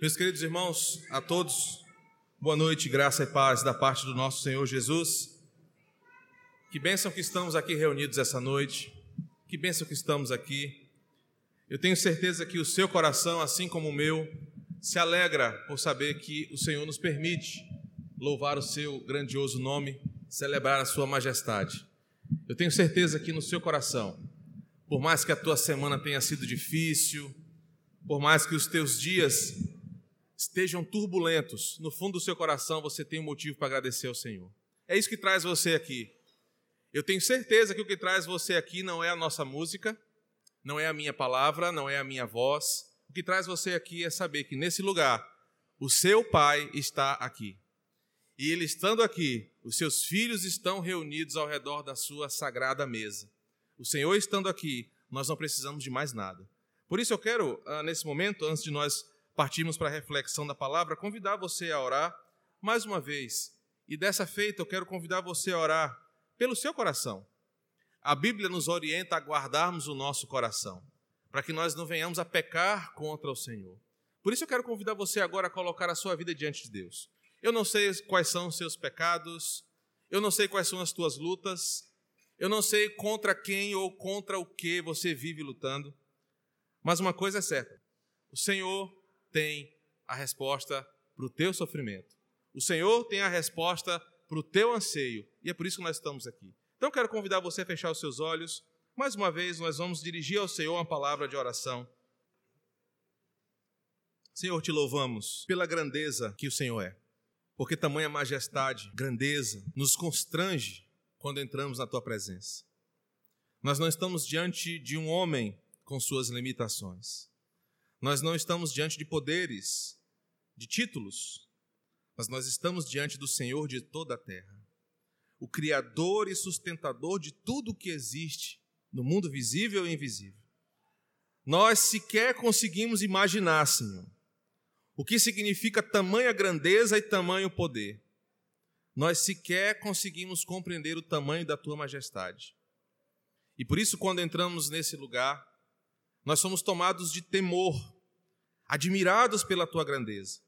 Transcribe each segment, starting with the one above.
Meus queridos irmãos, a todos, boa noite, graça e paz da parte do nosso Senhor Jesus. Que bênção que estamos aqui reunidos essa noite, que bênção que estamos aqui. Eu tenho certeza que o seu coração, assim como o meu, se alegra por saber que o Senhor nos permite louvar o seu grandioso nome, celebrar a sua majestade. Eu tenho certeza que no seu coração, por mais que a tua semana tenha sido difícil, por mais que os teus dias estejam turbulentos, no fundo do seu coração você tem um motivo para agradecer ao Senhor. É isso que traz você aqui. Eu tenho certeza que o que traz você aqui não é a nossa música, não é a minha palavra, não é a minha voz. O que traz você aqui é saber que nesse lugar o seu pai está aqui. E ele estando aqui, os seus filhos estão reunidos ao redor da sua sagrada mesa. O Senhor estando aqui, nós não precisamos de mais nada. Por isso eu quero, ah, nesse momento, antes de nós partirmos para a reflexão da palavra, convidar você a orar mais uma vez. E dessa feita, eu quero convidar você a orar pelo seu coração. A Bíblia nos orienta a guardarmos o nosso coração, para que nós não venhamos a pecar contra o Senhor. Por isso eu quero convidar você agora a colocar a sua vida diante de Deus. Eu não sei quais são os seus pecados, eu não sei quais são as tuas lutas, eu não sei contra quem ou contra o que você vive lutando, mas uma coisa é certa: o Senhor tem a resposta para o teu sofrimento. O Senhor tem a resposta para o teu anseio. E é por isso que nós estamos aqui. Então, quero convidar você a fechar os seus olhos. Mais uma vez, nós vamos dirigir ao Senhor uma palavra de oração. Senhor, te louvamos pela grandeza que o Senhor é. Porque tamanha majestade, grandeza, nos constrange quando entramos na tua presença. Nós não estamos diante de um homem com suas limitações. Nós não estamos diante de poderes, de títulos, mas nós estamos diante do Senhor de toda a terra, o Criador e sustentador de tudo o que existe no mundo visível e invisível. Nós sequer conseguimos imaginar, Senhor, o que significa tamanha grandeza e tamanho poder. Nós sequer conseguimos compreender o tamanho da tua majestade. E por isso, quando entramos nesse lugar, nós somos tomados de temor, admirados pela tua grandeza.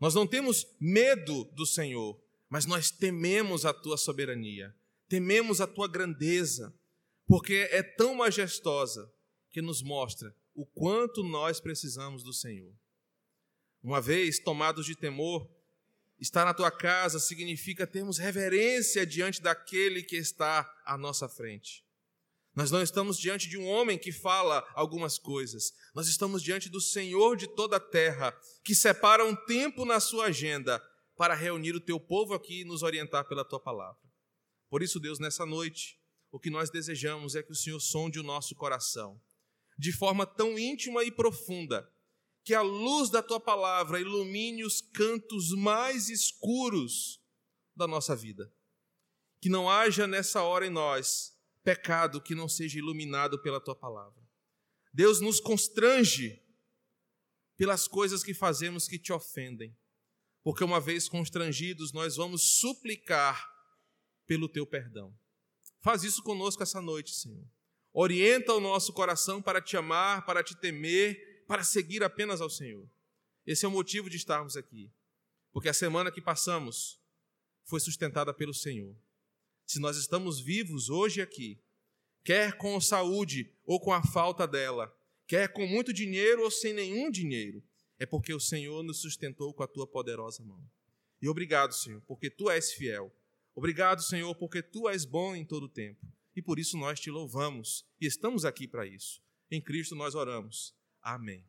Nós não temos medo do Senhor, mas nós tememos a tua soberania, tememos a tua grandeza, porque é tão majestosa que nos mostra o quanto nós precisamos do Senhor. Uma vez tomados de temor, estar na tua casa significa termos reverência diante daquele que está à nossa frente. Nós não estamos diante de um homem que fala algumas coisas. Nós estamos diante do Senhor de toda a terra, que separa um tempo na sua agenda para reunir o teu povo aqui e nos orientar pela tua palavra. Por isso, Deus, nessa noite, o que nós desejamos é que o Senhor sonde o nosso coração de forma tão íntima e profunda, que a luz da tua palavra ilumine os cantos mais escuros da nossa vida. Que não haja nessa hora em nós pecado que não seja iluminado pela tua palavra. Deus nos constrange pelas coisas que fazemos que te ofendem, porque uma vez constrangidos, nós vamos suplicar pelo teu perdão. Faz isso conosco essa noite, Senhor. Orienta o nosso coração para te amar, para te temer, para seguir apenas ao Senhor. Esse é o motivo de estarmos aqui, porque a semana que passamos foi sustentada pelo Senhor se nós estamos vivos hoje aqui, quer com saúde ou com a falta dela, quer com muito dinheiro ou sem nenhum dinheiro, é porque o Senhor nos sustentou com a tua poderosa mão. E obrigado, Senhor, porque tu és fiel. Obrigado, Senhor, porque tu és bom em todo o tempo. E por isso nós te louvamos e estamos aqui para isso. Em Cristo nós oramos. Amém.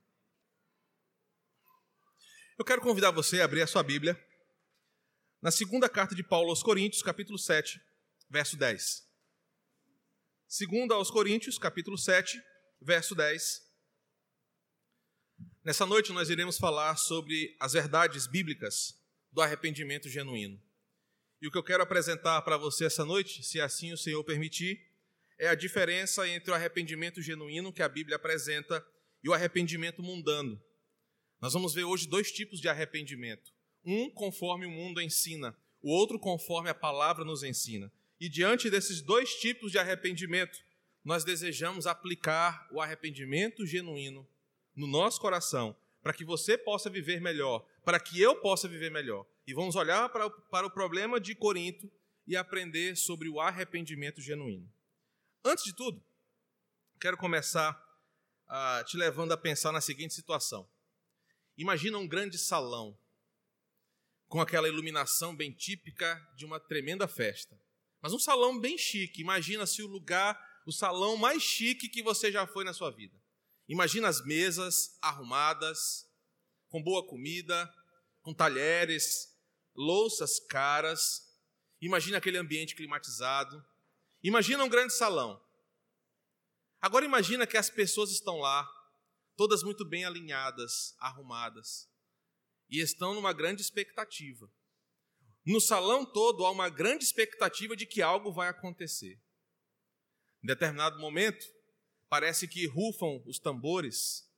Eu quero convidar você a abrir a sua Bíblia na segunda carta de Paulo aos Coríntios, capítulo 7 verso 10. Segundo aos Coríntios, capítulo 7, verso 10. Nessa noite nós iremos falar sobre as verdades bíblicas do arrependimento genuíno. E o que eu quero apresentar para você essa noite, se assim o Senhor permitir, é a diferença entre o arrependimento genuíno que a Bíblia apresenta e o arrependimento mundano. Nós vamos ver hoje dois tipos de arrependimento. Um conforme o mundo ensina, o outro conforme a palavra nos ensina. E diante desses dois tipos de arrependimento, nós desejamos aplicar o arrependimento genuíno no nosso coração, para que você possa viver melhor, para que eu possa viver melhor. E vamos olhar para, para o problema de Corinto e aprender sobre o arrependimento genuíno. Antes de tudo, quero começar uh, te levando a pensar na seguinte situação. Imagina um grande salão com aquela iluminação bem típica de uma tremenda festa. Mas um salão bem chique. Imagina-se o lugar, o salão mais chique que você já foi na sua vida. Imagina as mesas arrumadas, com boa comida, com talheres, louças caras. Imagina aquele ambiente climatizado. Imagina um grande salão. Agora imagina que as pessoas estão lá, todas muito bem alinhadas, arrumadas, e estão numa grande expectativa. No salão todo há uma grande expectativa de que algo vai acontecer. Em determinado momento, parece que rufam os tambores,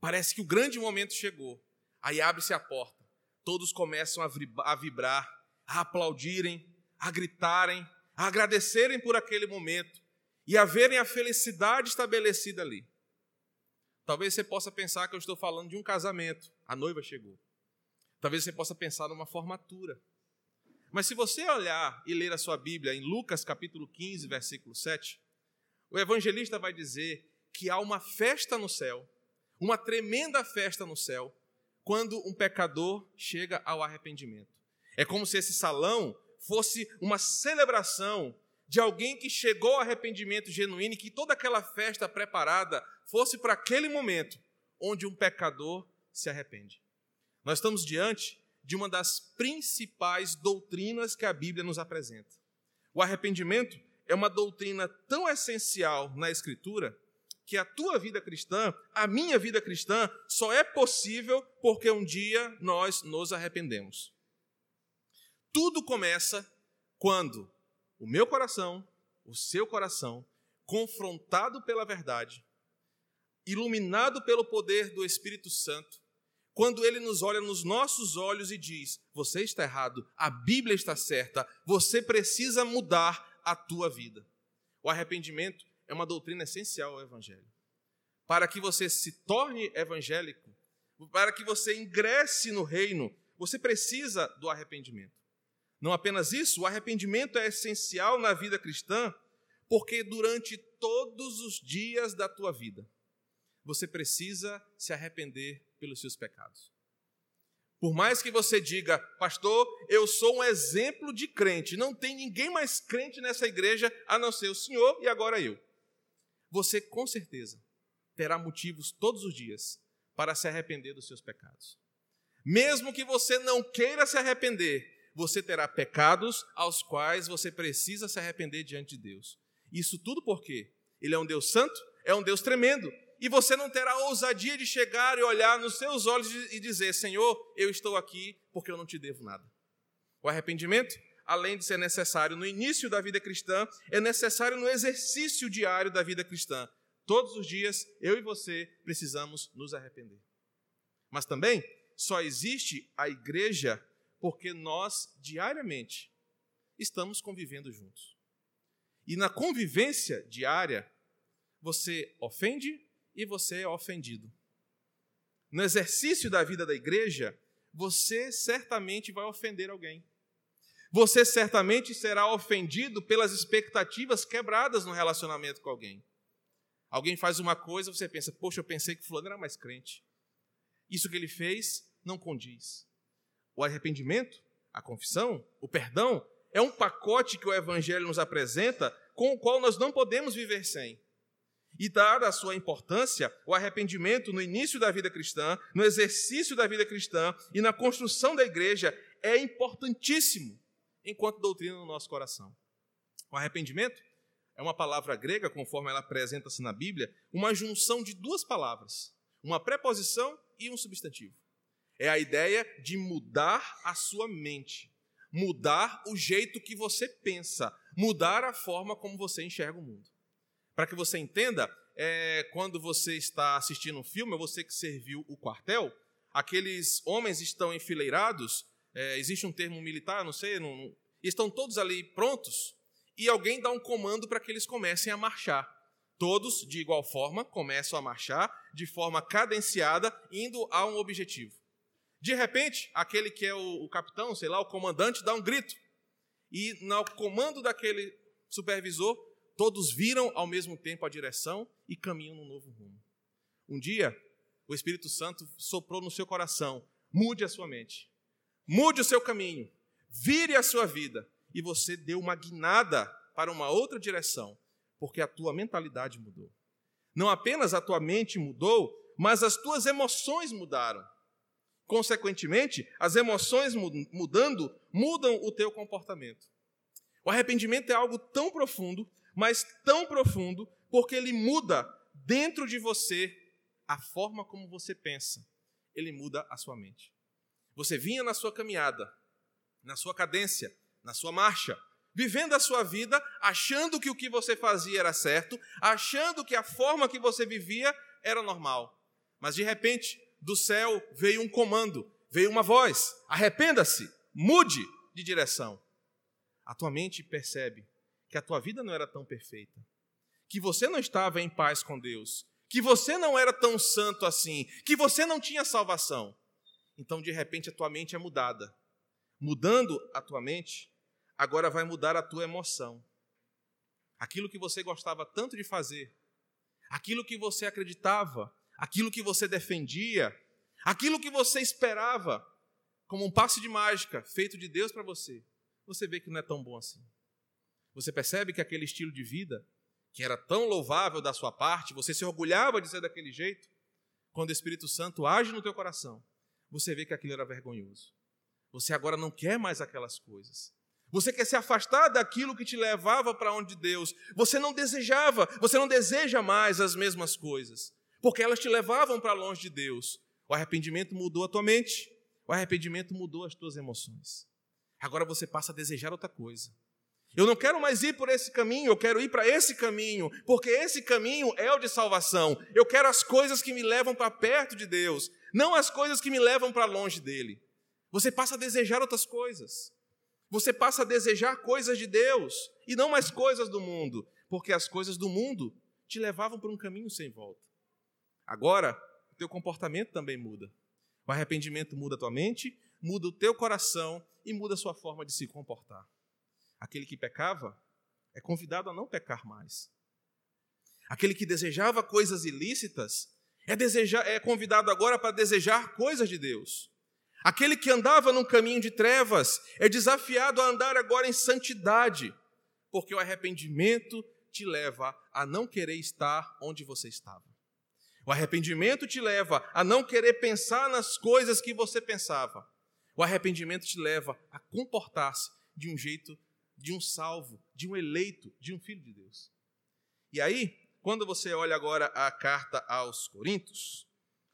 parece que o grande momento chegou. Aí abre-se a porta, todos começam a vibrar, a aplaudirem, a gritarem, a agradecerem por aquele momento e a verem a felicidade estabelecida ali. Talvez você possa pensar que eu estou falando de um casamento, a noiva chegou. Talvez você possa pensar numa formatura. Mas se você olhar e ler a sua Bíblia em Lucas capítulo 15, versículo 7, o evangelista vai dizer que há uma festa no céu, uma tremenda festa no céu, quando um pecador chega ao arrependimento. É como se esse salão fosse uma celebração de alguém que chegou ao arrependimento genuíno e que toda aquela festa preparada fosse para aquele momento onde um pecador se arrepende. Nós estamos diante de uma das principais doutrinas que a Bíblia nos apresenta. O arrependimento é uma doutrina tão essencial na Escritura que a tua vida cristã, a minha vida cristã, só é possível porque um dia nós nos arrependemos. Tudo começa quando o meu coração, o seu coração, confrontado pela verdade, iluminado pelo poder do Espírito Santo, quando ele nos olha nos nossos olhos e diz: Você está errado, a Bíblia está certa, você precisa mudar, a tua vida. O arrependimento é uma doutrina essencial ao Evangelho. Para que você se torne evangélico, para que você ingresse no reino, você precisa do arrependimento. Não apenas isso, o arrependimento é essencial na vida cristã, porque durante todos os dias da tua vida, você precisa se arrepender pelos seus pecados. Por mais que você diga, pastor, eu sou um exemplo de crente, não tem ninguém mais crente nessa igreja a não ser o senhor e agora eu. Você com certeza terá motivos todos os dias para se arrepender dos seus pecados. Mesmo que você não queira se arrepender, você terá pecados aos quais você precisa se arrepender diante de Deus. Isso tudo porque Ele é um Deus santo, é um Deus tremendo, e você não terá ousadia de chegar e olhar nos seus olhos e dizer: Senhor, eu estou aqui porque eu não te devo nada. O arrependimento, além de ser necessário no início da vida cristã, é necessário no exercício diário da vida cristã. Todos os dias, eu e você precisamos nos arrepender. Mas também só existe a igreja porque nós, diariamente, estamos convivendo juntos. E na convivência diária, você ofende e você é ofendido. No exercício da vida da igreja, você certamente vai ofender alguém. Você certamente será ofendido pelas expectativas quebradas no relacionamento com alguém. Alguém faz uma coisa, você pensa, poxa, eu pensei que fulano era mais crente. Isso que ele fez não condiz. O arrependimento, a confissão, o perdão, é um pacote que o Evangelho nos apresenta com o qual nós não podemos viver sem. E, dada a sua importância, o arrependimento no início da vida cristã, no exercício da vida cristã e na construção da igreja é importantíssimo enquanto doutrina no nosso coração. O arrependimento é uma palavra grega, conforme ela apresenta-se na Bíblia, uma junção de duas palavras, uma preposição e um substantivo. É a ideia de mudar a sua mente, mudar o jeito que você pensa, mudar a forma como você enxerga o mundo. Para que você entenda, é, quando você está assistindo um filme, você que serviu o quartel, aqueles homens estão enfileirados, é, existe um termo militar, não sei, não, não, estão todos ali prontos, e alguém dá um comando para que eles comecem a marchar. Todos, de igual forma, começam a marchar de forma cadenciada, indo a um objetivo. De repente, aquele que é o, o capitão, sei lá, o comandante, dá um grito. E no comando daquele supervisor, todos viram ao mesmo tempo a direção e caminham num novo rumo. Um dia, o Espírito Santo soprou no seu coração: mude a sua mente, mude o seu caminho, vire a sua vida. E você deu uma guinada para uma outra direção porque a tua mentalidade mudou. Não apenas a tua mente mudou, mas as tuas emoções mudaram. Consequentemente, as emoções mudando, mudam o teu comportamento. O arrependimento é algo tão profundo, mas tão profundo, porque ele muda dentro de você a forma como você pensa. Ele muda a sua mente. Você vinha na sua caminhada, na sua cadência, na sua marcha, vivendo a sua vida achando que o que você fazia era certo, achando que a forma que você vivia era normal. Mas de repente, do céu veio um comando, veio uma voz: arrependa-se, mude de direção. A tua mente percebe que a tua vida não era tão perfeita, que você não estava em paz com Deus, que você não era tão santo assim, que você não tinha salvação. Então, de repente, a tua mente é mudada. Mudando a tua mente, agora vai mudar a tua emoção. Aquilo que você gostava tanto de fazer, aquilo que você acreditava, aquilo que você defendia, aquilo que você esperava, como um passe de mágica feito de Deus para você, você vê que não é tão bom assim. Você percebe que aquele estilo de vida, que era tão louvável da sua parte, você se orgulhava de ser daquele jeito, quando o Espírito Santo age no teu coração, você vê que aquilo era vergonhoso. Você agora não quer mais aquelas coisas. Você quer se afastar daquilo que te levava para onde Deus. Você não desejava, você não deseja mais as mesmas coisas, porque elas te levavam para longe de Deus. O arrependimento mudou a tua mente, o arrependimento mudou as tuas emoções. Agora você passa a desejar outra coisa. Eu não quero mais ir por esse caminho, eu quero ir para esse caminho, porque esse caminho é o de salvação. Eu quero as coisas que me levam para perto de Deus, não as coisas que me levam para longe dele. Você passa a desejar outras coisas. Você passa a desejar coisas de Deus e não mais coisas do mundo, porque as coisas do mundo te levavam por um caminho sem volta. Agora, o teu comportamento também muda. O arrependimento muda a tua mente, muda o teu coração e muda a sua forma de se comportar. Aquele que pecava é convidado a não pecar mais. Aquele que desejava coisas ilícitas é, desejar, é convidado agora para desejar coisas de Deus. Aquele que andava num caminho de trevas é desafiado a andar agora em santidade, porque o arrependimento te leva a não querer estar onde você estava. O arrependimento te leva a não querer pensar nas coisas que você pensava. O arrependimento te leva a comportar-se de um jeito de um salvo, de um eleito, de um filho de Deus. E aí, quando você olha agora a carta aos Coríntios,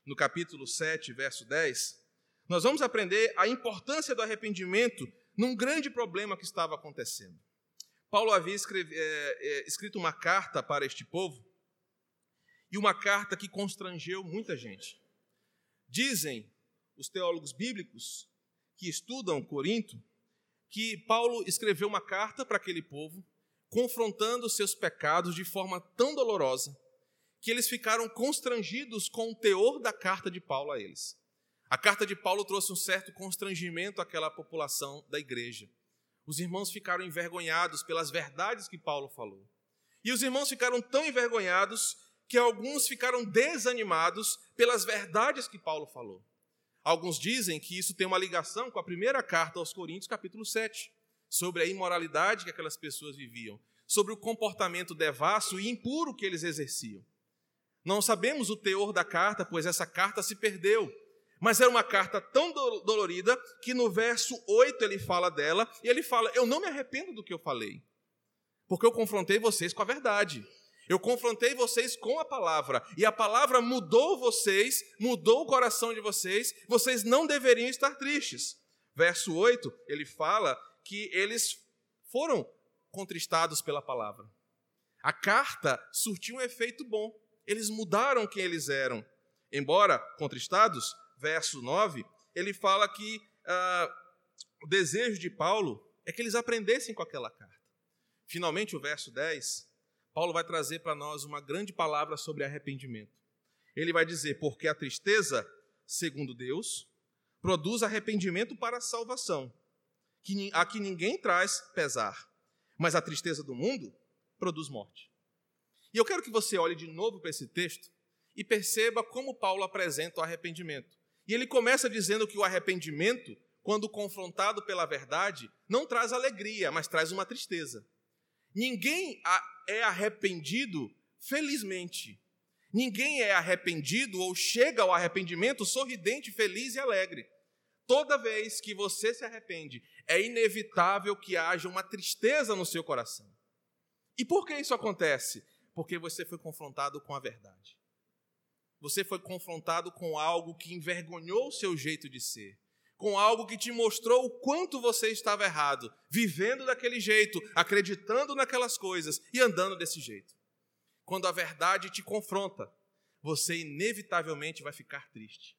no capítulo 7, verso 10, nós vamos aprender a importância do arrependimento num grande problema que estava acontecendo. Paulo havia escreve, é, é, escrito uma carta para este povo, e uma carta que constrangeu muita gente. Dizem os teólogos bíblicos que estudam Corinto que Paulo escreveu uma carta para aquele povo, confrontando seus pecados de forma tão dolorosa que eles ficaram constrangidos com o teor da carta de Paulo a eles. A carta de Paulo trouxe um certo constrangimento àquela população da igreja. Os irmãos ficaram envergonhados pelas verdades que Paulo falou. E os irmãos ficaram tão envergonhados que alguns ficaram desanimados pelas verdades que Paulo falou. Alguns dizem que isso tem uma ligação com a primeira carta aos Coríntios, capítulo 7, sobre a imoralidade que aquelas pessoas viviam, sobre o comportamento devasso e impuro que eles exerciam. Não sabemos o teor da carta, pois essa carta se perdeu. Mas era uma carta tão dolorida que no verso 8 ele fala dela e ele fala: Eu não me arrependo do que eu falei, porque eu confrontei vocês com a verdade. Eu confrontei vocês com a palavra, e a palavra mudou vocês, mudou o coração de vocês, vocês não deveriam estar tristes. Verso 8, ele fala que eles foram contristados pela palavra. A carta surtiu um efeito bom, eles mudaram quem eles eram. Embora contristados, verso 9, ele fala que ah, o desejo de Paulo é que eles aprendessem com aquela carta. Finalmente, o verso 10, Paulo vai trazer para nós uma grande palavra sobre arrependimento. Ele vai dizer: porque a tristeza, segundo Deus, produz arrependimento para a salvação, a que ninguém traz pesar, mas a tristeza do mundo produz morte. E eu quero que você olhe de novo para esse texto e perceba como Paulo apresenta o arrependimento. E ele começa dizendo que o arrependimento, quando confrontado pela verdade, não traz alegria, mas traz uma tristeza. Ninguém é arrependido felizmente. Ninguém é arrependido ou chega ao arrependimento sorridente, feliz e alegre. Toda vez que você se arrepende, é inevitável que haja uma tristeza no seu coração. E por que isso acontece? Porque você foi confrontado com a verdade. Você foi confrontado com algo que envergonhou o seu jeito de ser, com algo que te mostrou o quanto você estava errado, vivendo daquele jeito, acreditando naquelas coisas e andando desse jeito. Quando a verdade te confronta, você inevitavelmente vai ficar triste.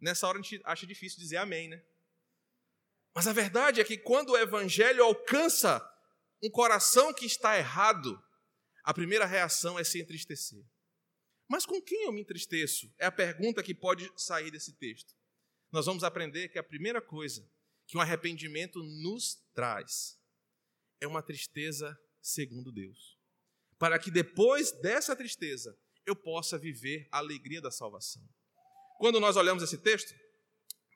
Nessa hora a gente acha difícil dizer amém, né? Mas a verdade é que quando o evangelho alcança um coração que está errado, a primeira reação é se entristecer. Mas com quem eu me entristeço? É a pergunta que pode sair desse texto. Nós vamos aprender que a primeira coisa que um arrependimento nos traz é uma tristeza segundo Deus. Para que depois dessa tristeza eu possa viver a alegria da salvação. Quando nós olhamos esse texto,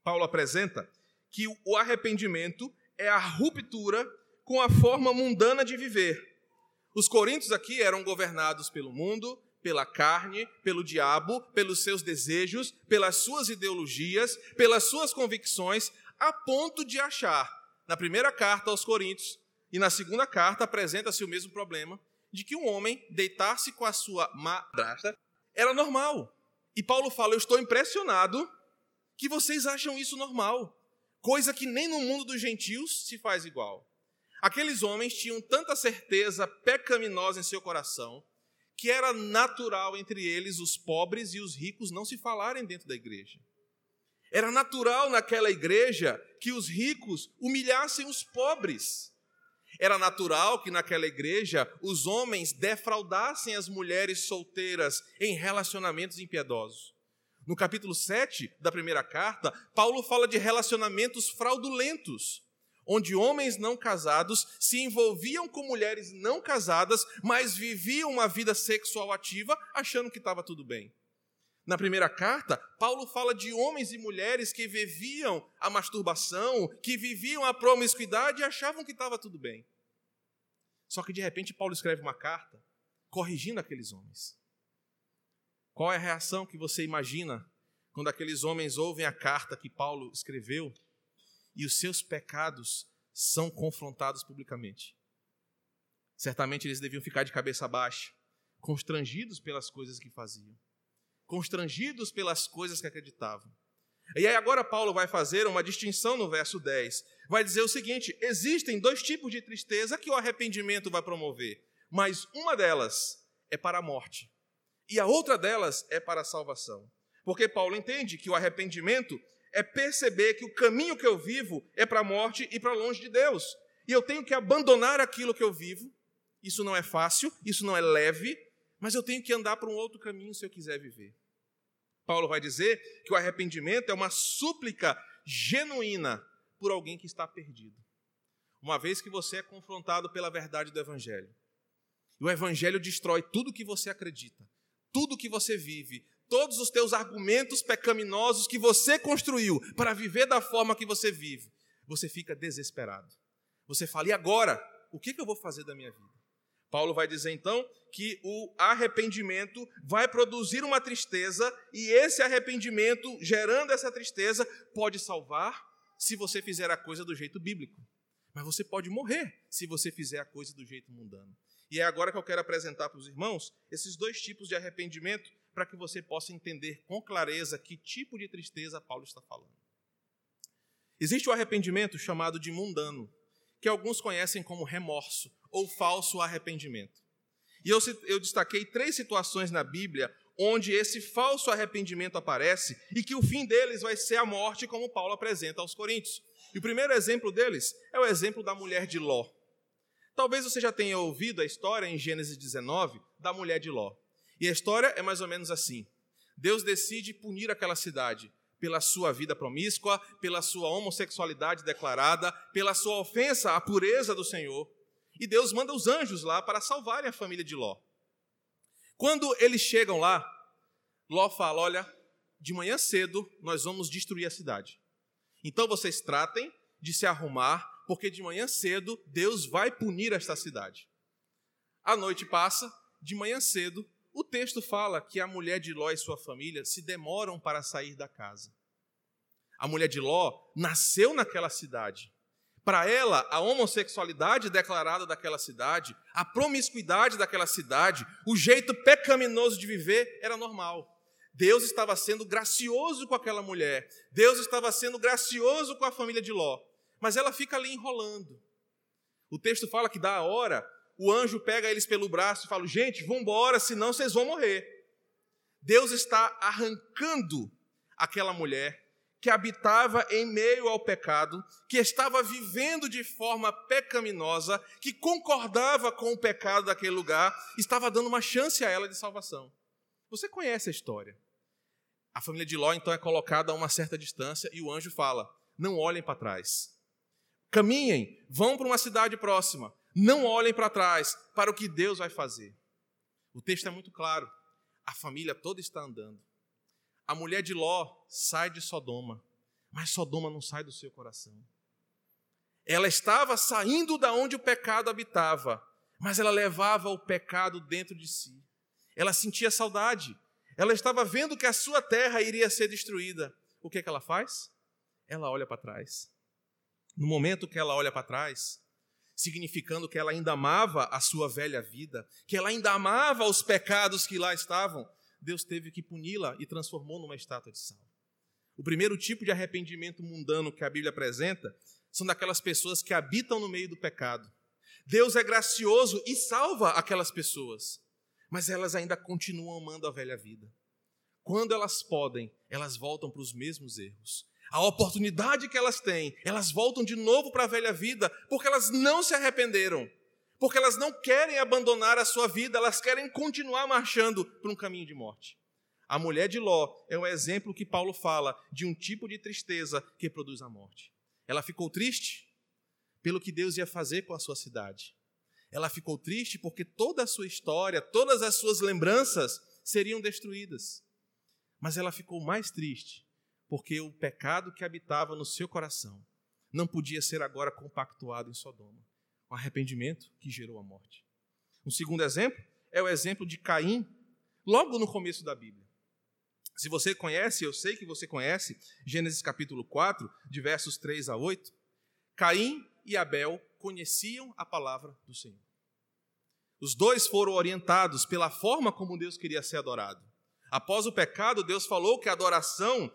Paulo apresenta que o arrependimento é a ruptura com a forma mundana de viver. Os coríntios aqui eram governados pelo mundo, pela carne, pelo diabo, pelos seus desejos, pelas suas ideologias, pelas suas convicções, a ponto de achar, na primeira carta aos Coríntios e na segunda carta, apresenta-se o mesmo problema, de que um homem deitar-se com a sua madrasta era normal. E Paulo fala: Eu estou impressionado que vocês acham isso normal, coisa que nem no mundo dos gentios se faz igual. Aqueles homens tinham tanta certeza pecaminosa em seu coração que era natural entre eles os pobres e os ricos não se falarem dentro da igreja. Era natural naquela igreja que os ricos humilhassem os pobres. Era natural que naquela igreja os homens defraudassem as mulheres solteiras em relacionamentos impiedosos. No capítulo 7 da primeira carta, Paulo fala de relacionamentos fraudulentos onde homens não casados se envolviam com mulheres não casadas, mas viviam uma vida sexual ativa, achando que estava tudo bem. Na primeira carta, Paulo fala de homens e mulheres que viviam a masturbação, que viviam a promiscuidade e achavam que estava tudo bem. Só que de repente Paulo escreve uma carta corrigindo aqueles homens. Qual é a reação que você imagina quando aqueles homens ouvem a carta que Paulo escreveu e os seus pecados são confrontados publicamente. Certamente eles deviam ficar de cabeça baixa, constrangidos pelas coisas que faziam, constrangidos pelas coisas que acreditavam. E aí agora Paulo vai fazer uma distinção no verso 10. Vai dizer o seguinte: existem dois tipos de tristeza que o arrependimento vai promover, mas uma delas é para a morte e a outra delas é para a salvação. Porque Paulo entende que o arrependimento é perceber que o caminho que eu vivo é para a morte e para longe de Deus. E eu tenho que abandonar aquilo que eu vivo. Isso não é fácil, isso não é leve, mas eu tenho que andar para um outro caminho se eu quiser viver. Paulo vai dizer que o arrependimento é uma súplica genuína por alguém que está perdido. Uma vez que você é confrontado pela verdade do Evangelho. E o Evangelho destrói tudo que você acredita, tudo que você vive, todos os teus argumentos pecaminosos que você construiu para viver da forma que você vive, você fica desesperado. Você fala, e agora? O que eu vou fazer da minha vida? Paulo vai dizer então que o arrependimento vai produzir uma tristeza, e esse arrependimento, gerando essa tristeza, pode salvar se você fizer a coisa do jeito bíblico. Mas você pode morrer se você fizer a coisa do jeito mundano. E é agora que eu quero apresentar para os irmãos esses dois tipos de arrependimento para que você possa entender com clareza que tipo de tristeza Paulo está falando. Existe o arrependimento chamado de mundano, que alguns conhecem como remorso ou falso arrependimento. E eu, eu destaquei três situações na Bíblia onde esse falso arrependimento aparece e que o fim deles vai ser a morte, como Paulo apresenta aos Coríntios. E o primeiro exemplo deles é o exemplo da mulher de Ló. Talvez você já tenha ouvido a história em Gênesis 19 da mulher de Ló. E a história é mais ou menos assim: Deus decide punir aquela cidade pela sua vida promíscua, pela sua homossexualidade declarada, pela sua ofensa à pureza do Senhor. E Deus manda os anjos lá para salvarem a família de Ló. Quando eles chegam lá, Ló fala: Olha, de manhã cedo nós vamos destruir a cidade. Então vocês tratem de se arrumar, porque de manhã cedo Deus vai punir esta cidade. A noite passa, de manhã cedo, o texto fala que a mulher de Ló e sua família se demoram para sair da casa. A mulher de Ló nasceu naquela cidade. Para ela, a homossexualidade declarada daquela cidade, a promiscuidade daquela cidade, o jeito pecaminoso de viver era normal. Deus estava sendo gracioso com aquela mulher. Deus estava sendo gracioso com a família de Ló. Mas ela fica ali enrolando. O texto fala que da hora, o anjo pega eles pelo braço e fala: Gente, vamos embora, senão vocês vão morrer. Deus está arrancando aquela mulher que habitava em meio ao pecado, que estava vivendo de forma pecaminosa, que concordava com o pecado daquele lugar, estava dando uma chance a ela de salvação. Você conhece a história. A família de Ló então é colocada a uma certa distância e o anjo fala: não olhem para trás. Caminhem, vão para uma cidade próxima. Não olhem para trás para o que Deus vai fazer. O texto é muito claro. A família toda está andando. A mulher de Ló sai de Sodoma, mas Sodoma não sai do seu coração. Ela estava saindo da onde o pecado habitava, mas ela levava o pecado dentro de si. Ela sentia saudade. Ela estava vendo que a sua terra iria ser destruída. O que, é que ela faz? Ela olha para trás. No momento que ela olha para trás, significando que ela ainda amava a sua velha vida, que ela ainda amava os pecados que lá estavam, Deus teve que puni-la e transformou numa estátua de sal. O primeiro tipo de arrependimento mundano que a Bíblia apresenta são daquelas pessoas que habitam no meio do pecado. Deus é gracioso e salva aquelas pessoas mas elas ainda continuam amando a velha vida. Quando elas podem, elas voltam para os mesmos erros. A oportunidade que elas têm, elas voltam de novo para a velha vida, porque elas não se arrependeram, porque elas não querem abandonar a sua vida, elas querem continuar marchando por um caminho de morte. A mulher de Ló é um exemplo que Paulo fala de um tipo de tristeza que produz a morte. Ela ficou triste pelo que Deus ia fazer com a sua cidade. Ela ficou triste porque toda a sua história, todas as suas lembranças seriam destruídas. Mas ela ficou mais triste porque o pecado que habitava no seu coração não podia ser agora compactuado em Sodoma, o arrependimento que gerou a morte. Um segundo exemplo é o exemplo de Caim, logo no começo da Bíblia. Se você conhece, eu sei que você conhece, Gênesis capítulo 4, de versos 3 a 8, Caim e Abel conheciam a palavra do Senhor. Os dois foram orientados pela forma como Deus queria ser adorado. Após o pecado, Deus falou que a adoração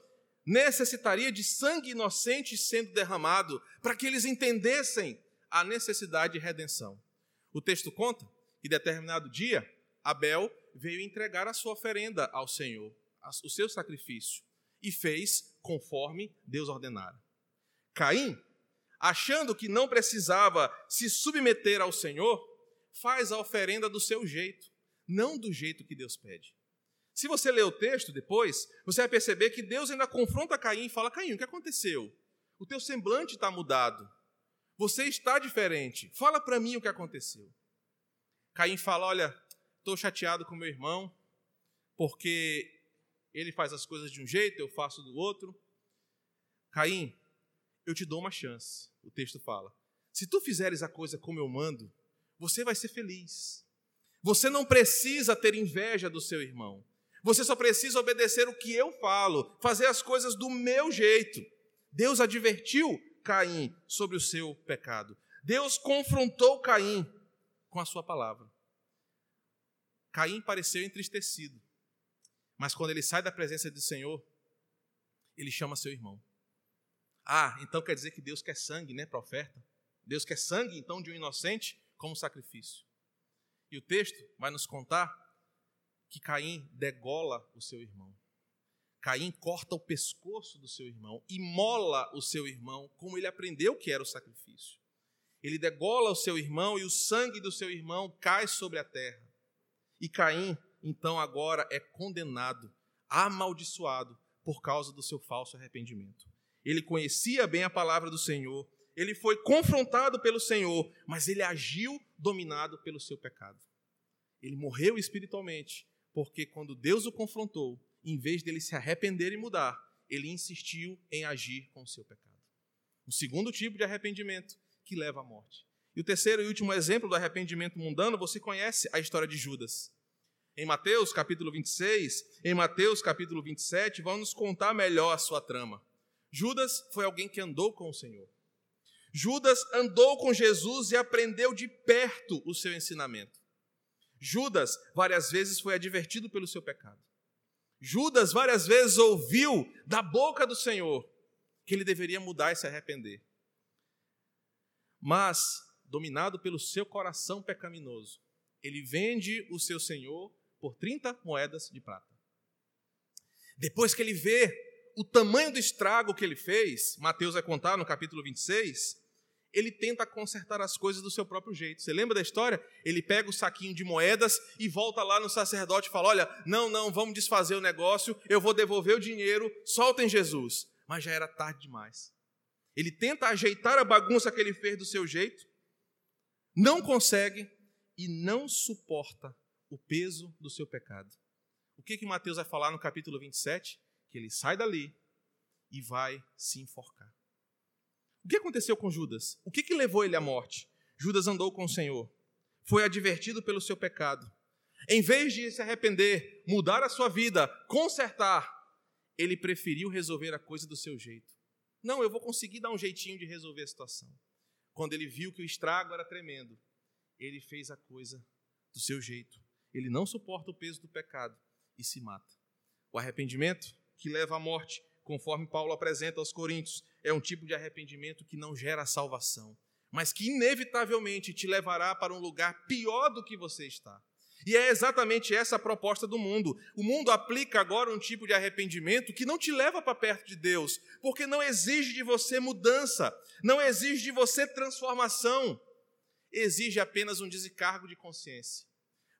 necessitaria de sangue inocente sendo derramado para que eles entendessem a necessidade de redenção. O texto conta que, determinado dia, Abel veio entregar a sua oferenda ao Senhor, o seu sacrifício, e fez conforme Deus ordenara. Caim achando que não precisava se submeter ao Senhor, faz a oferenda do seu jeito, não do jeito que Deus pede. Se você ler o texto depois, você vai perceber que Deus ainda confronta Caim e fala: Caim, o que aconteceu? O teu semblante está mudado. Você está diferente. Fala para mim o que aconteceu. Caim fala: Olha, estou chateado com meu irmão, porque ele faz as coisas de um jeito, eu faço do outro. Caim, eu te dou uma chance. O texto fala: se tu fizeres a coisa como eu mando, você vai ser feliz. Você não precisa ter inveja do seu irmão. Você só precisa obedecer o que eu falo, fazer as coisas do meu jeito. Deus advertiu Caim sobre o seu pecado. Deus confrontou Caim com a sua palavra. Caim pareceu entristecido, mas quando ele sai da presença do Senhor, ele chama seu irmão. Ah, então quer dizer que Deus quer sangue, né, para oferta? Deus quer sangue, então, de um inocente como sacrifício. E o texto vai nos contar que Caim degola o seu irmão. Caim corta o pescoço do seu irmão, imola o seu irmão, como ele aprendeu que era o sacrifício. Ele degola o seu irmão e o sangue do seu irmão cai sobre a terra. E Caim, então, agora é condenado, amaldiçoado por causa do seu falso arrependimento. Ele conhecia bem a palavra do Senhor, ele foi confrontado pelo Senhor, mas ele agiu dominado pelo seu pecado. Ele morreu espiritualmente, porque quando Deus o confrontou, em vez dele se arrepender e mudar, ele insistiu em agir com o seu pecado. O segundo tipo de arrependimento que leva à morte. E o terceiro e último exemplo do arrependimento mundano, você conhece a história de Judas. Em Mateus capítulo 26, em Mateus capítulo 27, vão nos contar melhor a sua trama. Judas foi alguém que andou com o Senhor. Judas andou com Jesus e aprendeu de perto o seu ensinamento. Judas várias vezes foi advertido pelo seu pecado. Judas várias vezes ouviu da boca do Senhor que ele deveria mudar e se arrepender. Mas, dominado pelo seu coração pecaminoso, ele vende o seu Senhor por 30 moedas de prata. Depois que ele vê o tamanho do estrago que ele fez, Mateus vai contar no capítulo 26, ele tenta consertar as coisas do seu próprio jeito. Você lembra da história? Ele pega o saquinho de moedas e volta lá no sacerdote e fala: Olha, não, não, vamos desfazer o negócio, eu vou devolver o dinheiro, soltem Jesus. Mas já era tarde demais. Ele tenta ajeitar a bagunça que ele fez do seu jeito, não consegue e não suporta o peso do seu pecado. O que que Mateus vai falar no capítulo 27? Que ele sai dali e vai se enforcar. O que aconteceu com Judas? O que, que levou ele à morte? Judas andou com o Senhor, foi advertido pelo seu pecado. Em vez de se arrepender, mudar a sua vida, consertar, ele preferiu resolver a coisa do seu jeito. Não, eu vou conseguir dar um jeitinho de resolver a situação. Quando ele viu que o estrago era tremendo, ele fez a coisa do seu jeito. Ele não suporta o peso do pecado e se mata. O arrependimento que leva à morte conforme Paulo apresenta aos Coríntios, é um tipo de arrependimento que não gera salvação, mas que inevitavelmente te levará para um lugar pior do que você está. E é exatamente essa a proposta do mundo. O mundo aplica agora um tipo de arrependimento que não te leva para perto de Deus, porque não exige de você mudança, não exige de você transformação, exige apenas um desencargo de consciência.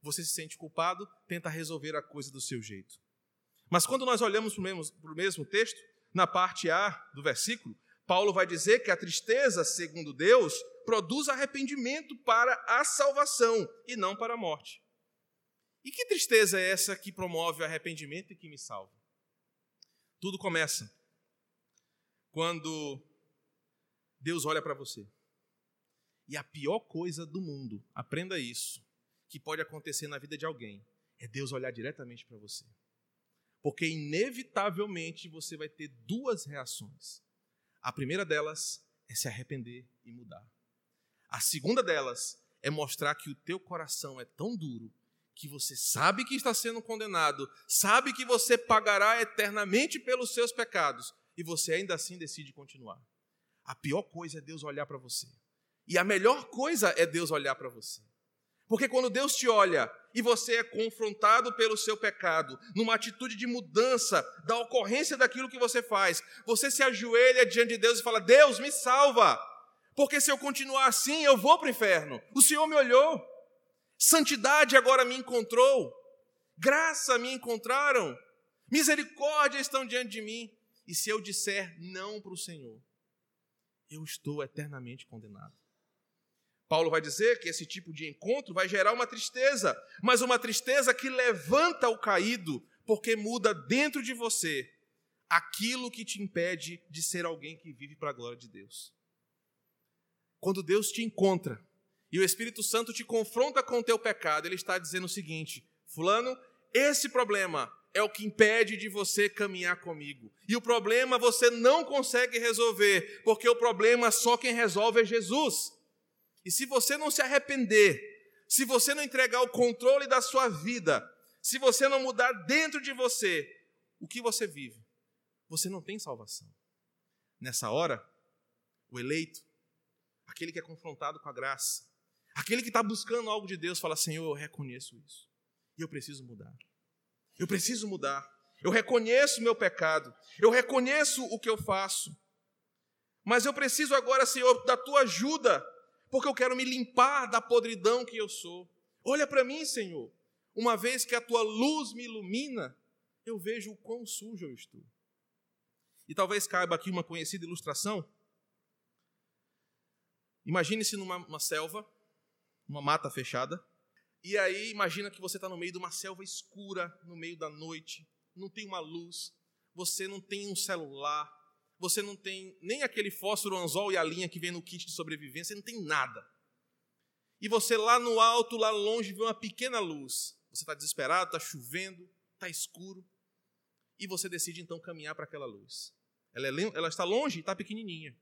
Você se sente culpado, tenta resolver a coisa do seu jeito. Mas quando nós olhamos para o mesmo, mesmo texto, na parte A do versículo, Paulo vai dizer que a tristeza, segundo Deus, produz arrependimento para a salvação e não para a morte. E que tristeza é essa que promove o arrependimento e que me salva? Tudo começa quando Deus olha para você. E a pior coisa do mundo, aprenda isso, que pode acontecer na vida de alguém, é Deus olhar diretamente para você. Porque inevitavelmente você vai ter duas reações. A primeira delas é se arrepender e mudar. A segunda delas é mostrar que o teu coração é tão duro que você sabe que está sendo condenado, sabe que você pagará eternamente pelos seus pecados e você ainda assim decide continuar. A pior coisa é Deus olhar para você. E a melhor coisa é Deus olhar para você. Porque quando Deus te olha e você é confrontado pelo seu pecado, numa atitude de mudança da ocorrência daquilo que você faz, você se ajoelha diante de Deus e fala: Deus, me salva, porque se eu continuar assim, eu vou para o inferno. O Senhor me olhou, santidade agora me encontrou, graça me encontraram, misericórdia estão diante de mim. E se eu disser não para o Senhor, eu estou eternamente condenado. Paulo vai dizer que esse tipo de encontro vai gerar uma tristeza, mas uma tristeza que levanta o caído, porque muda dentro de você aquilo que te impede de ser alguém que vive para a glória de Deus. Quando Deus te encontra e o Espírito Santo te confronta com o teu pecado, ele está dizendo o seguinte: Fulano, esse problema é o que impede de você caminhar comigo. E o problema você não consegue resolver, porque o problema só quem resolve é Jesus. E se você não se arrepender, se você não entregar o controle da sua vida, se você não mudar dentro de você o que você vive, você não tem salvação. Nessa hora, o eleito, aquele que é confrontado com a graça, aquele que está buscando algo de Deus, fala: Senhor, eu reconheço isso e eu preciso mudar. Eu preciso mudar. Eu reconheço o meu pecado. Eu reconheço o que eu faço. Mas eu preciso agora, Senhor, da tua ajuda porque eu quero me limpar da podridão que eu sou. Olha para mim, Senhor. Uma vez que a tua luz me ilumina, eu vejo o quão sujo eu estou. E talvez caiba aqui uma conhecida ilustração. Imagine-se numa selva, uma mata fechada, e aí imagina que você está no meio de uma selva escura, no meio da noite, não tem uma luz, você não tem um celular, você não tem nem aquele fósforo, anzol e a linha que vem no kit de sobrevivência, não tem nada. E você lá no alto, lá longe, vê uma pequena luz. Você está desesperado, está chovendo, está escuro. E você decide então caminhar para aquela luz. Ela, é, ela está longe e está pequenininha.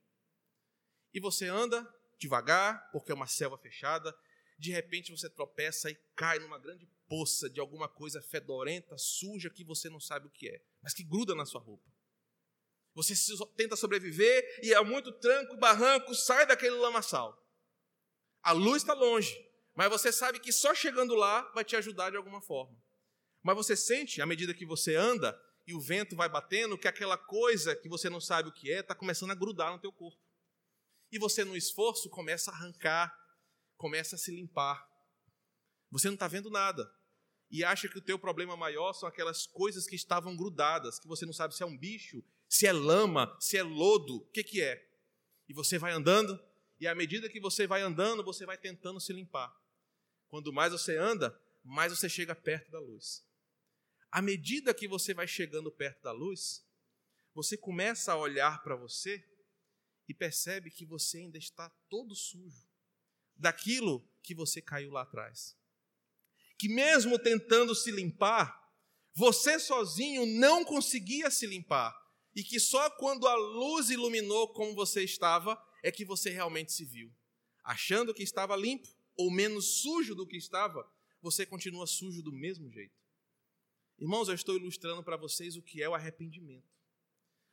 E você anda devagar, porque é uma selva fechada. De repente você tropeça e cai numa grande poça de alguma coisa fedorenta, suja, que você não sabe o que é, mas que gruda na sua roupa. Você tenta sobreviver e há muito tranco, barranco, sai daquele lamaçal. A luz está longe, mas você sabe que só chegando lá vai te ajudar de alguma forma. Mas você sente, à medida que você anda e o vento vai batendo, que aquela coisa que você não sabe o que é está começando a grudar no teu corpo. E você, no esforço, começa a arrancar, começa a se limpar. Você não está vendo nada. E acha que o teu problema maior são aquelas coisas que estavam grudadas, que você não sabe se é um bicho, se é lama, se é lodo, o que, que é. E você vai andando, e à medida que você vai andando, você vai tentando se limpar. Quando mais você anda, mais você chega perto da luz. À medida que você vai chegando perto da luz, você começa a olhar para você e percebe que você ainda está todo sujo daquilo que você caiu lá atrás. Que mesmo tentando se limpar, você sozinho não conseguia se limpar e que só quando a luz iluminou como você estava é que você realmente se viu. Achando que estava limpo ou menos sujo do que estava, você continua sujo do mesmo jeito. Irmãos, eu estou ilustrando para vocês o que é o arrependimento.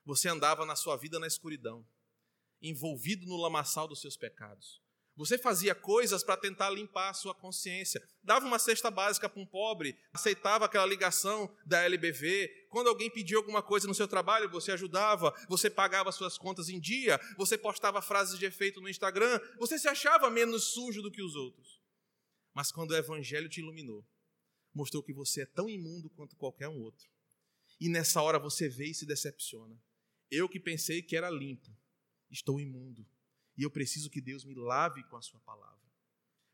Você andava na sua vida na escuridão, envolvido no lamaçal dos seus pecados. Você fazia coisas para tentar limpar a sua consciência. Dava uma cesta básica para um pobre, aceitava aquela ligação da LBV. Quando alguém pedia alguma coisa no seu trabalho, você ajudava, você pagava suas contas em dia, você postava frases de efeito no Instagram, você se achava menos sujo do que os outros. Mas quando o evangelho te iluminou, mostrou que você é tão imundo quanto qualquer um outro. E nessa hora você vê e se decepciona. Eu que pensei que era limpo, estou imundo e eu preciso que Deus me lave com a sua palavra.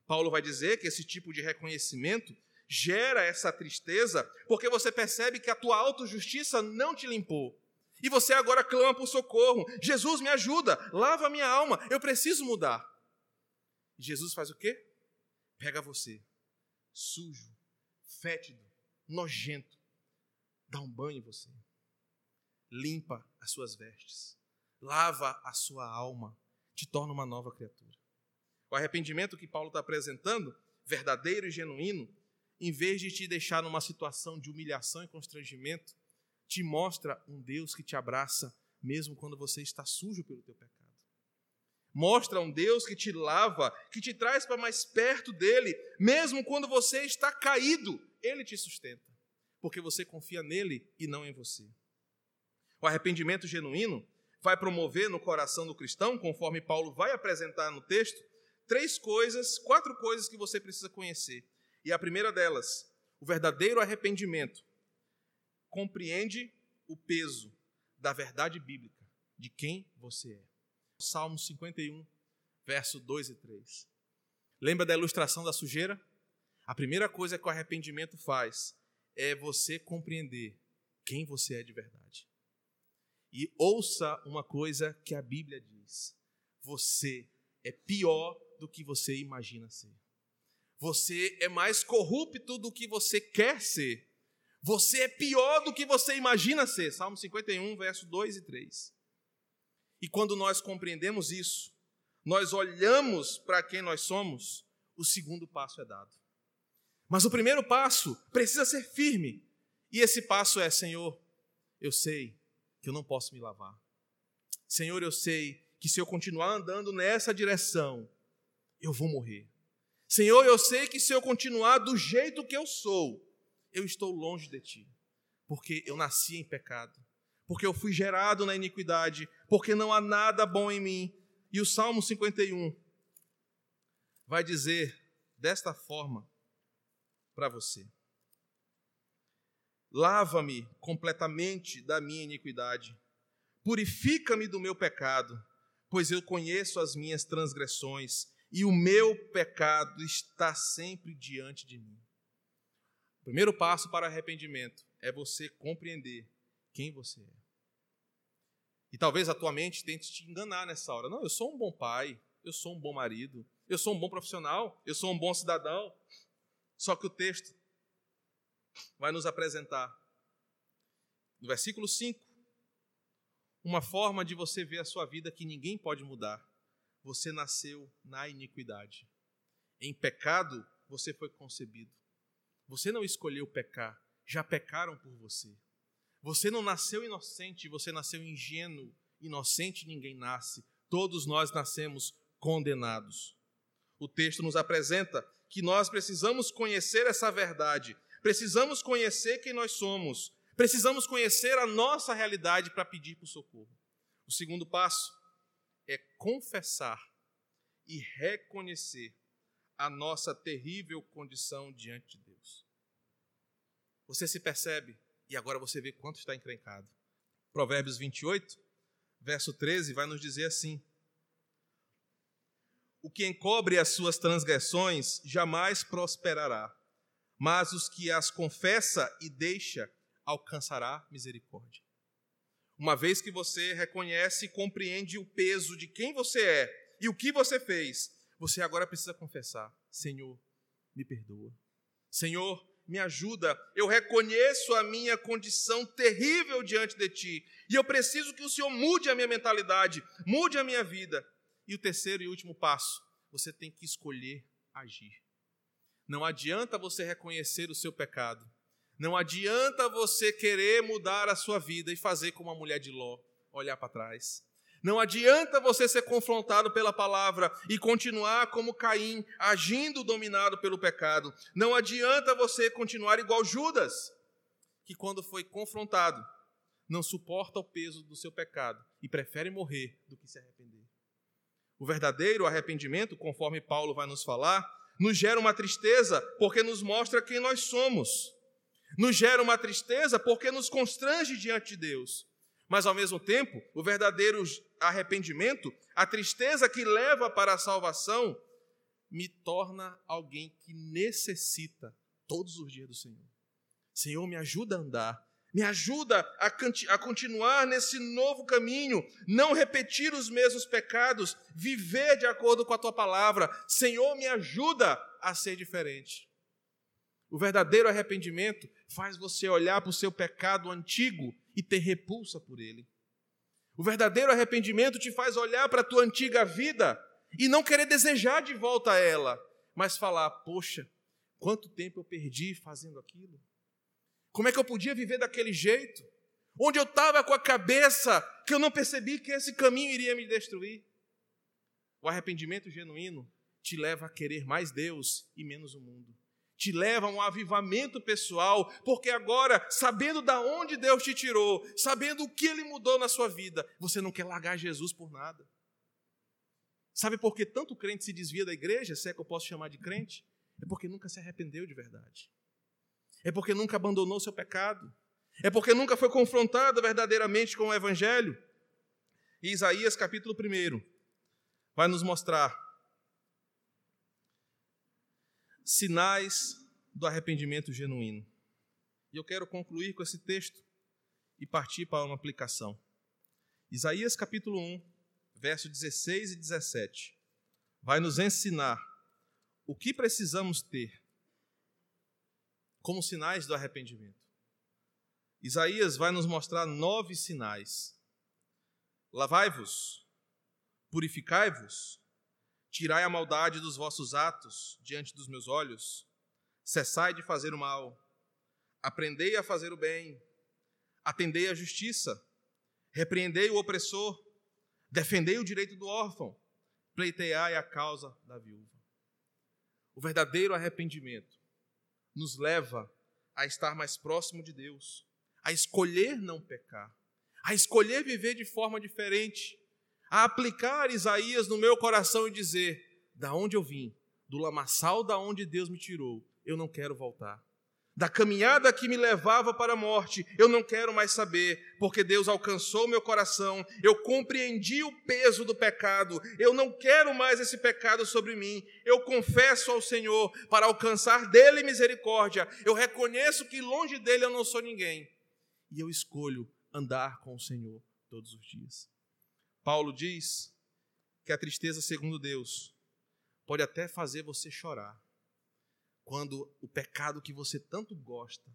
Paulo vai dizer que esse tipo de reconhecimento gera essa tristeza, porque você percebe que a tua autojustiça não te limpou. E você agora clama por socorro. Jesus me ajuda, lava minha alma, eu preciso mudar. E Jesus faz o quê? Pega você, sujo, fétido, nojento, dá um banho em você. Limpa as suas vestes, lava a sua alma te torna uma nova criatura. O arrependimento que Paulo está apresentando, verdadeiro e genuíno, em vez de te deixar numa situação de humilhação e constrangimento, te mostra um Deus que te abraça mesmo quando você está sujo pelo teu pecado. Mostra um Deus que te lava, que te traz para mais perto dele, mesmo quando você está caído, ele te sustenta, porque você confia nele e não em você. O arrependimento genuíno vai promover no coração do cristão, conforme Paulo vai apresentar no texto, três coisas, quatro coisas que você precisa conhecer. E a primeira delas, o verdadeiro arrependimento, compreende o peso da verdade bíblica de quem você é. Salmo 51, verso 2 e 3. Lembra da ilustração da sujeira? A primeira coisa que o arrependimento faz é você compreender quem você é de verdade. E ouça uma coisa que a Bíblia diz: você é pior do que você imagina ser. Você é mais corrupto do que você quer ser. Você é pior do que você imagina ser. Salmo 51, verso 2 e 3. E quando nós compreendemos isso, nós olhamos para quem nós somos, o segundo passo é dado. Mas o primeiro passo precisa ser firme. E esse passo é: Senhor, eu sei que eu não posso me lavar. Senhor, eu sei que se eu continuar andando nessa direção, eu vou morrer. Senhor, eu sei que se eu continuar do jeito que eu sou, eu estou longe de ti, porque eu nasci em pecado, porque eu fui gerado na iniquidade, porque não há nada bom em mim. E o Salmo 51, vai dizer desta forma para você: Lava-me completamente da minha iniquidade, purifica-me do meu pecado, pois eu conheço as minhas transgressões e o meu pecado está sempre diante de mim. O primeiro passo para arrependimento é você compreender quem você é. E talvez a tua mente tente te enganar nessa hora. Não, eu sou um bom pai, eu sou um bom marido, eu sou um bom profissional, eu sou um bom cidadão. Só que o texto vai nos apresentar, no versículo 5, uma forma de você ver a sua vida que ninguém pode mudar. Você nasceu na iniquidade. Em pecado você foi concebido. Você não escolheu pecar, já pecaram por você. Você não nasceu inocente, você nasceu ingênuo. Inocente ninguém nasce. Todos nós nascemos condenados. O texto nos apresenta que nós precisamos conhecer essa verdade, precisamos conhecer quem nós somos, precisamos conhecer a nossa realidade para pedir por socorro. O segundo passo é confessar e reconhecer a nossa terrível condição diante de Deus. Você se percebe e agora você vê quanto está encrencado. Provérbios 28, verso 13, vai nos dizer assim: o que encobre as suas transgressões jamais prosperará, mas os que as confessa e deixa alcançará misericórdia. Uma vez que você reconhece e compreende o peso de quem você é e o que você fez, você agora precisa confessar: Senhor, me perdoa. Senhor, me ajuda. Eu reconheço a minha condição terrível diante de ti e eu preciso que o Senhor mude a minha mentalidade, mude a minha vida. E o terceiro e último passo, você tem que escolher agir. Não adianta você reconhecer o seu pecado. Não adianta você querer mudar a sua vida e fazer como a mulher de Ló, olhar para trás. Não adianta você ser confrontado pela palavra e continuar como Caim, agindo dominado pelo pecado. Não adianta você continuar igual Judas, que quando foi confrontado, não suporta o peso do seu pecado e prefere morrer do que se arrepender. O verdadeiro arrependimento, conforme Paulo vai nos falar, nos gera uma tristeza porque nos mostra quem nós somos. Nos gera uma tristeza porque nos constrange diante de Deus. Mas ao mesmo tempo, o verdadeiro arrependimento, a tristeza que leva para a salvação, me torna alguém que necessita todos os dias do Senhor. Senhor, me ajuda a andar me ajuda a, a, continuar nesse novo caminho, não repetir os mesmos pecados, viver de acordo com a tua palavra. Senhor, me ajuda a ser diferente. O verdadeiro arrependimento faz você olhar para o seu pecado antigo e ter repulsa por ele. O verdadeiro arrependimento te faz olhar para a tua antiga vida e não querer desejar de volta a ela, mas falar: Poxa, quanto tempo eu perdi fazendo aquilo? Como é que eu podia viver daquele jeito? Onde eu estava com a cabeça que eu não percebi que esse caminho iria me destruir? O arrependimento genuíno te leva a querer mais Deus e menos o mundo. Te leva a um avivamento pessoal, porque agora, sabendo da onde Deus te tirou, sabendo o que Ele mudou na sua vida, você não quer largar Jesus por nada. Sabe por que tanto crente se desvia da igreja, se é que eu posso chamar de crente? É porque nunca se arrependeu de verdade. É porque nunca abandonou seu pecado. É porque nunca foi confrontado verdadeiramente com o Evangelho. E Isaías capítulo 1 vai nos mostrar sinais do arrependimento genuíno. E eu quero concluir com esse texto e partir para uma aplicação. Isaías capítulo 1, verso 16 e 17, vai nos ensinar o que precisamos ter como sinais do arrependimento. Isaías vai nos mostrar nove sinais. Lavai-vos, purificai-vos, tirai a maldade dos vossos atos diante dos meus olhos, cessai de fazer o mal, aprendei a fazer o bem, atendei a justiça, repreendei o opressor, defendei o direito do órfão, pleiteai a causa da viúva. O verdadeiro arrependimento nos leva a estar mais próximo de Deus, a escolher não pecar, a escolher viver de forma diferente, a aplicar Isaías no meu coração e dizer: da onde eu vim, do lamaçal da onde Deus me tirou, eu não quero voltar. Da caminhada que me levava para a morte, eu não quero mais saber, porque Deus alcançou meu coração, eu compreendi o peso do pecado, eu não quero mais esse pecado sobre mim, eu confesso ao Senhor para alcançar dele misericórdia, eu reconheço que longe dele eu não sou ninguém, e eu escolho andar com o Senhor todos os dias. Paulo diz que a tristeza, segundo Deus, pode até fazer você chorar. Quando o pecado que você tanto gosta,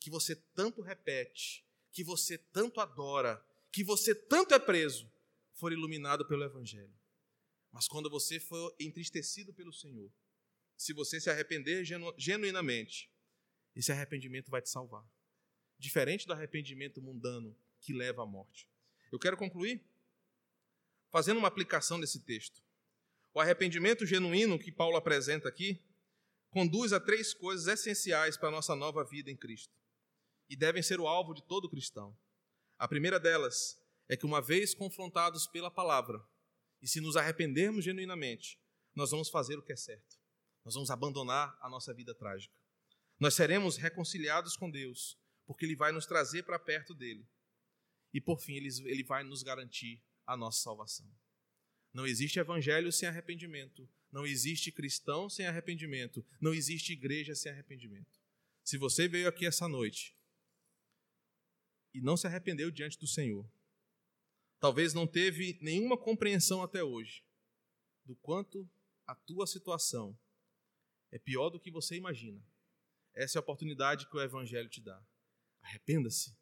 que você tanto repete, que você tanto adora, que você tanto é preso, for iluminado pelo Evangelho. Mas quando você for entristecido pelo Senhor, se você se arrepender genu genuinamente, esse arrependimento vai te salvar. Diferente do arrependimento mundano que leva à morte. Eu quero concluir fazendo uma aplicação desse texto. O arrependimento genuíno que Paulo apresenta aqui conduz a três coisas essenciais para a nossa nova vida em Cristo e devem ser o alvo de todo cristão. A primeira delas é que, uma vez confrontados pela palavra, e se nos arrependermos genuinamente, nós vamos fazer o que é certo. Nós vamos abandonar a nossa vida trágica. Nós seremos reconciliados com Deus, porque Ele vai nos trazer para perto dele. E por fim, Ele vai nos garantir a nossa salvação. Não existe evangelho sem arrependimento. Não existe cristão sem arrependimento. Não existe igreja sem arrependimento. Se você veio aqui essa noite e não se arrependeu diante do Senhor, talvez não teve nenhuma compreensão até hoje do quanto a tua situação é pior do que você imagina. Essa é a oportunidade que o Evangelho te dá. Arrependa-se.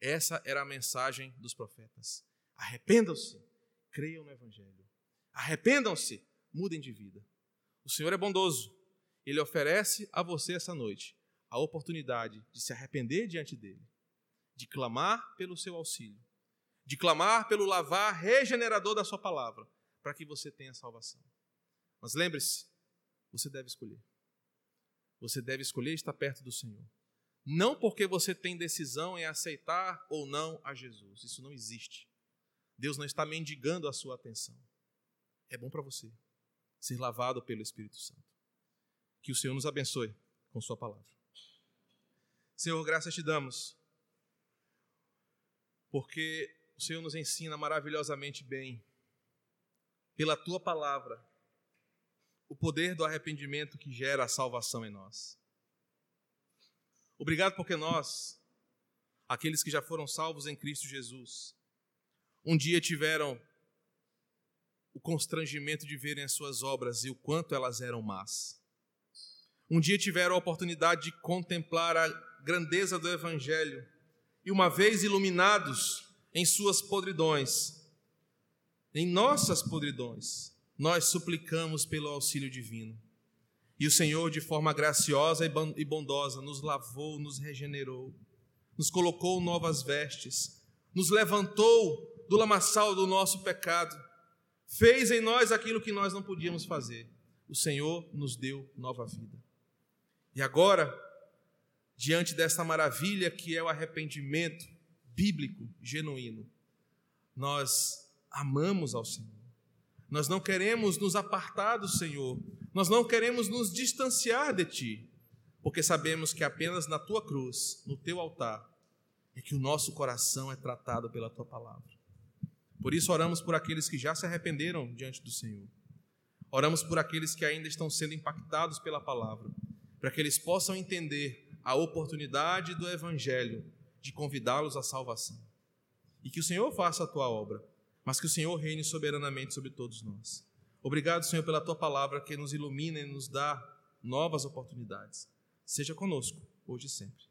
Essa era a mensagem dos profetas. Arrependam-se, creiam no Evangelho. Arrependam-se, mudem de vida. O Senhor é bondoso. Ele oferece a você essa noite a oportunidade de se arrepender diante dele, de clamar pelo seu auxílio, de clamar pelo lavar regenerador da sua palavra, para que você tenha salvação. Mas lembre-se, você deve escolher. Você deve escolher estar perto do Senhor. Não porque você tem decisão em aceitar ou não a Jesus. Isso não existe. Deus não está mendigando a sua atenção. É bom para você ser lavado pelo Espírito Santo. Que o Senhor nos abençoe com Sua palavra. Senhor, graças te damos, porque o Senhor nos ensina maravilhosamente bem, pela Tua palavra, o poder do arrependimento que gera a salvação em nós. Obrigado porque nós, aqueles que já foram salvos em Cristo Jesus, um dia tiveram o constrangimento de verem as suas obras e o quanto elas eram más. Um dia tiveram a oportunidade de contemplar a grandeza do Evangelho e, uma vez iluminados em suas podridões, em nossas podridões, nós suplicamos pelo auxílio divino. E o Senhor, de forma graciosa e bondosa, nos lavou, nos regenerou, nos colocou novas vestes, nos levantou do lamaçal do nosso pecado, fez em nós aquilo que nós não podíamos fazer. O Senhor nos deu nova vida. E agora, diante dessa maravilha que é o arrependimento bíblico, genuíno, nós amamos ao Senhor. Nós não queremos nos apartar do Senhor, nós não queremos nos distanciar de Ti, porque sabemos que apenas na Tua cruz, no Teu altar, é que o nosso coração é tratado pela Tua palavra. Por isso, oramos por aqueles que já se arrependeram diante do Senhor. Oramos por aqueles que ainda estão sendo impactados pela palavra, para que eles possam entender a oportunidade do Evangelho de convidá-los à salvação. E que o Senhor faça a tua obra, mas que o Senhor reine soberanamente sobre todos nós. Obrigado, Senhor, pela tua palavra que nos ilumina e nos dá novas oportunidades. Seja conosco, hoje e sempre.